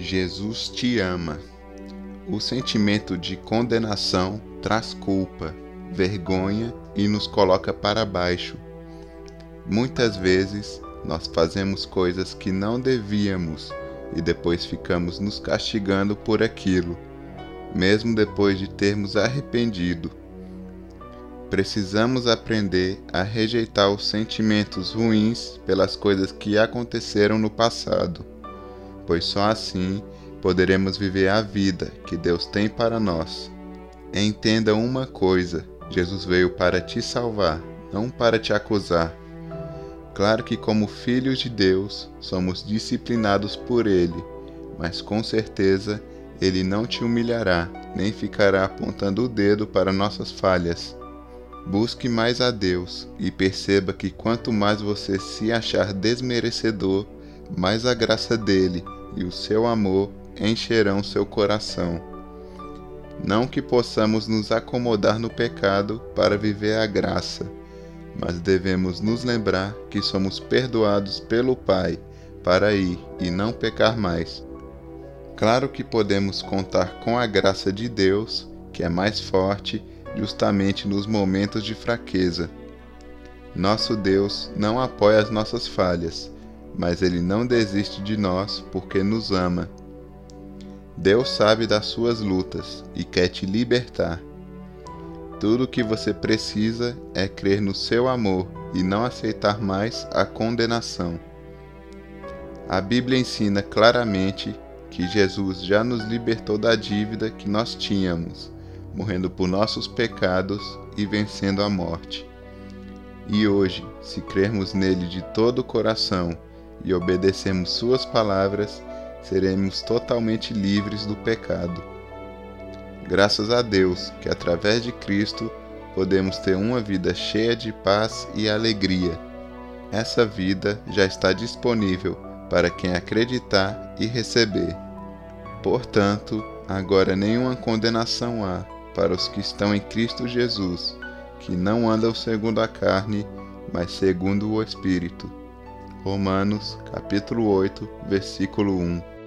Jesus te ama. O sentimento de condenação traz culpa, vergonha e nos coloca para baixo. Muitas vezes nós fazemos coisas que não devíamos e depois ficamos nos castigando por aquilo, mesmo depois de termos arrependido. Precisamos aprender a rejeitar os sentimentos ruins pelas coisas que aconteceram no passado, pois só assim poderemos viver a vida que Deus tem para nós. Entenda uma coisa: Jesus veio para te salvar, não para te acusar. Claro que, como filhos de Deus, somos disciplinados por Ele, mas com certeza Ele não te humilhará, nem ficará apontando o dedo para nossas falhas. Busque mais a Deus e perceba que quanto mais você se achar desmerecedor, mais a graça dele e o seu amor encherão seu coração. Não que possamos nos acomodar no pecado para viver a graça, mas devemos nos lembrar que somos perdoados pelo Pai para ir e não pecar mais. Claro que podemos contar com a graça de Deus, que é mais forte justamente nos momentos de fraqueza. Nosso Deus não apoia as nossas falhas, mas Ele não desiste de nós porque nos ama. Deus sabe das suas lutas e quer te libertar. Tudo o que você precisa é crer no seu amor e não aceitar mais a condenação. A Bíblia ensina claramente que Jesus já nos libertou da dívida que nós tínhamos morrendo por nossos pecados e vencendo a morte. E hoje, se crermos nele de todo o coração e obedecermos Suas palavras, seremos totalmente livres do pecado. Graças a Deus que, através de Cristo, podemos ter uma vida cheia de paz e alegria. Essa vida já está disponível para quem acreditar e receber. Portanto, agora nenhuma condenação há para os que estão em Cristo Jesus, que não andam segundo a carne, mas segundo o Espírito. Romanos, capítulo 8, versículo 1.